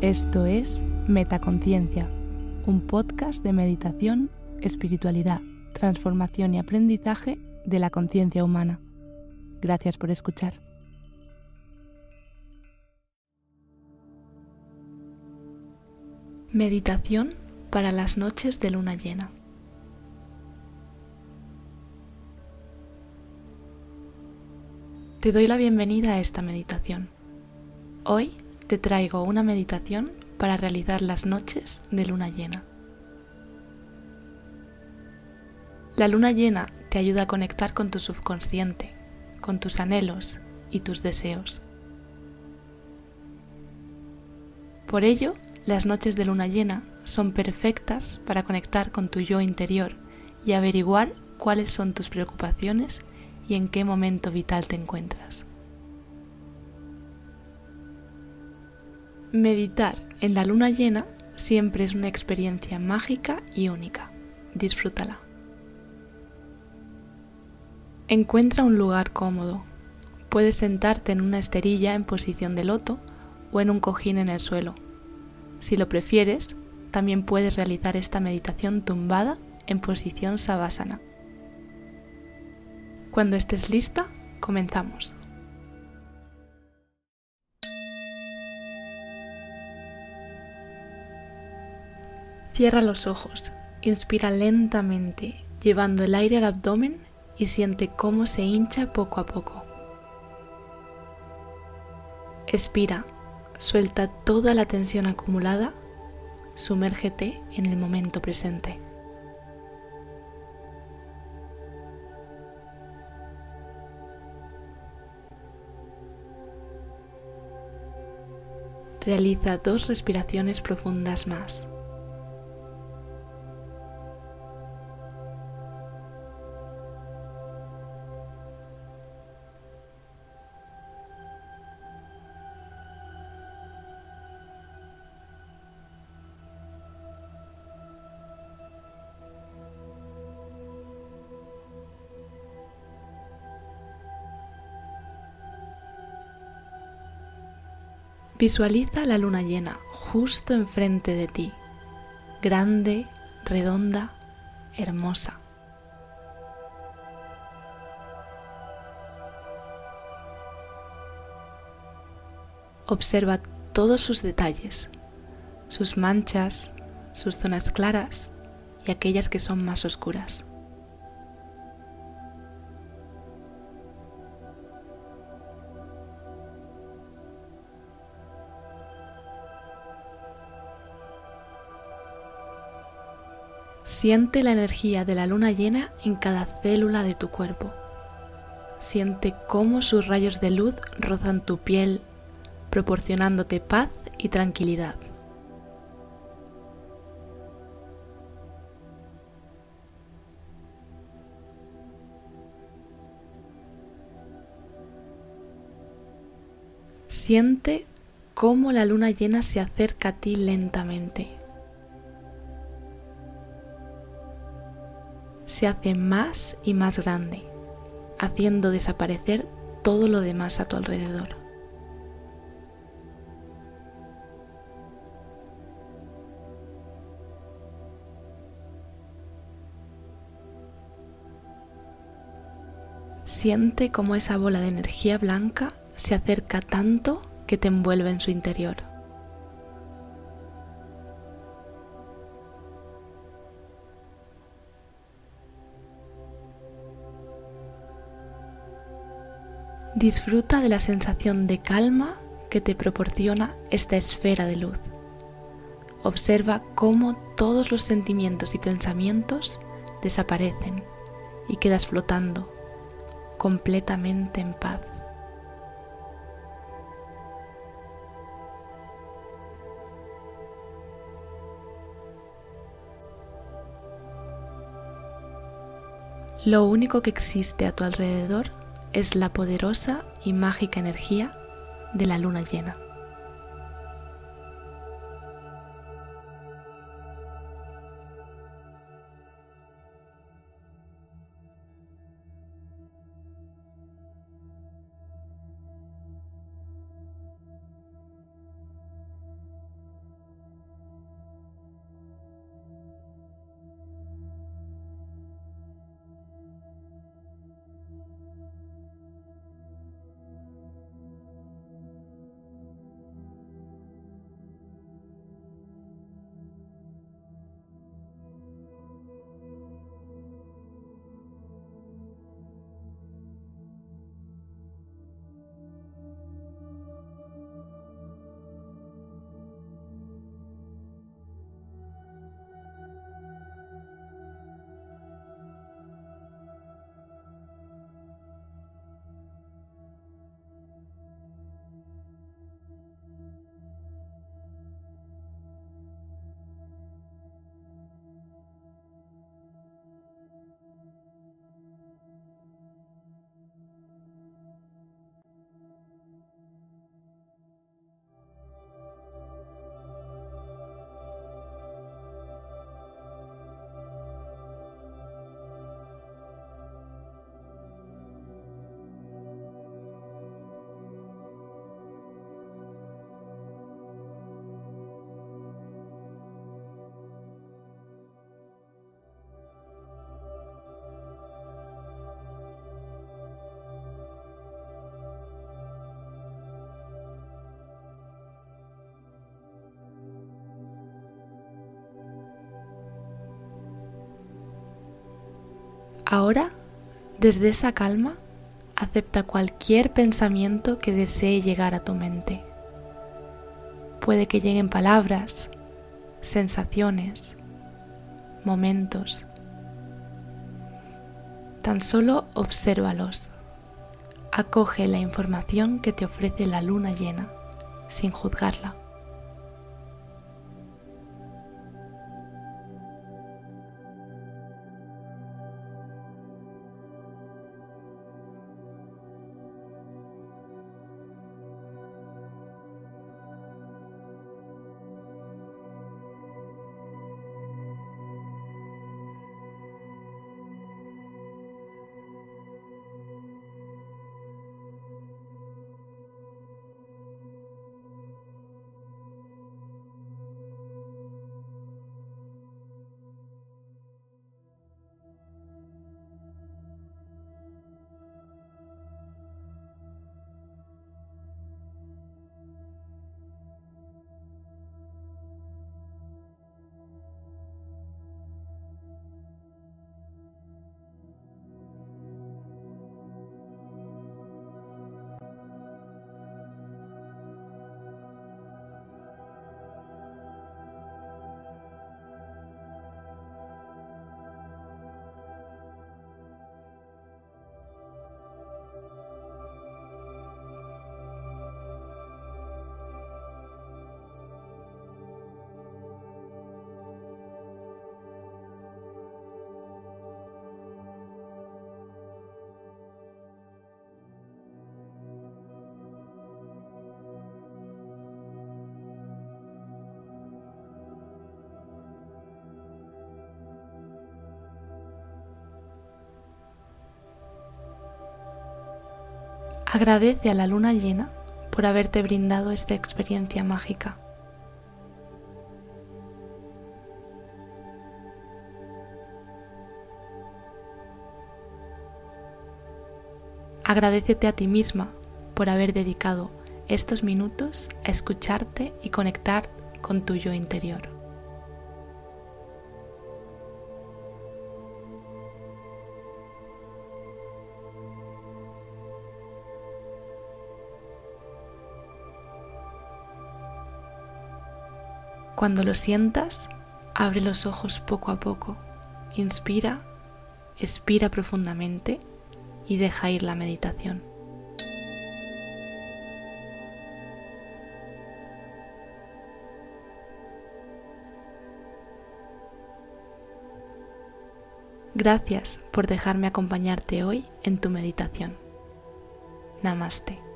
Esto es Metaconciencia, un podcast de meditación, espiritualidad, transformación y aprendizaje de la conciencia humana. Gracias por escuchar. Meditación para las noches de luna llena. Te doy la bienvenida a esta meditación. Hoy te traigo una meditación para realizar las noches de luna llena. La luna llena te ayuda a conectar con tu subconsciente, con tus anhelos y tus deseos. Por ello, las noches de luna llena son perfectas para conectar con tu yo interior y averiguar cuáles son tus preocupaciones y en qué momento vital te encuentras. Meditar en la luna llena siempre es una experiencia mágica y única. Disfrútala. Encuentra un lugar cómodo. Puedes sentarte en una esterilla en posición de loto o en un cojín en el suelo. Si lo prefieres, también puedes realizar esta meditación tumbada en posición savasana. Cuando estés lista, comenzamos. Cierra los ojos, inspira lentamente, llevando el aire al abdomen y siente cómo se hincha poco a poco. Expira, suelta toda la tensión acumulada, sumérgete en el momento presente. Realiza dos respiraciones profundas más. Visualiza la luna llena justo enfrente de ti, grande, redonda, hermosa. Observa todos sus detalles, sus manchas, sus zonas claras y aquellas que son más oscuras. Siente la energía de la luna llena en cada célula de tu cuerpo. Siente cómo sus rayos de luz rozan tu piel, proporcionándote paz y tranquilidad. Siente cómo la luna llena se acerca a ti lentamente se hace más y más grande, haciendo desaparecer todo lo demás a tu alrededor. Siente cómo esa bola de energía blanca se acerca tanto que te envuelve en su interior. Disfruta de la sensación de calma que te proporciona esta esfera de luz. Observa cómo todos los sentimientos y pensamientos desaparecen y quedas flotando completamente en paz. Lo único que existe a tu alrededor es la poderosa y mágica energía de la luna llena. Ahora, desde esa calma, acepta cualquier pensamiento que desee llegar a tu mente. Puede que lleguen palabras, sensaciones, momentos. Tan solo obsérvalos. Acoge la información que te ofrece la luna llena sin juzgarla. Agradece a la luna llena por haberte brindado esta experiencia mágica. Agradecete a ti misma por haber dedicado estos minutos a escucharte y conectar con tu yo interior. Cuando lo sientas, abre los ojos poco a poco. Inspira, expira profundamente y deja ir la meditación. Gracias por dejarme acompañarte hoy en tu meditación. Namaste.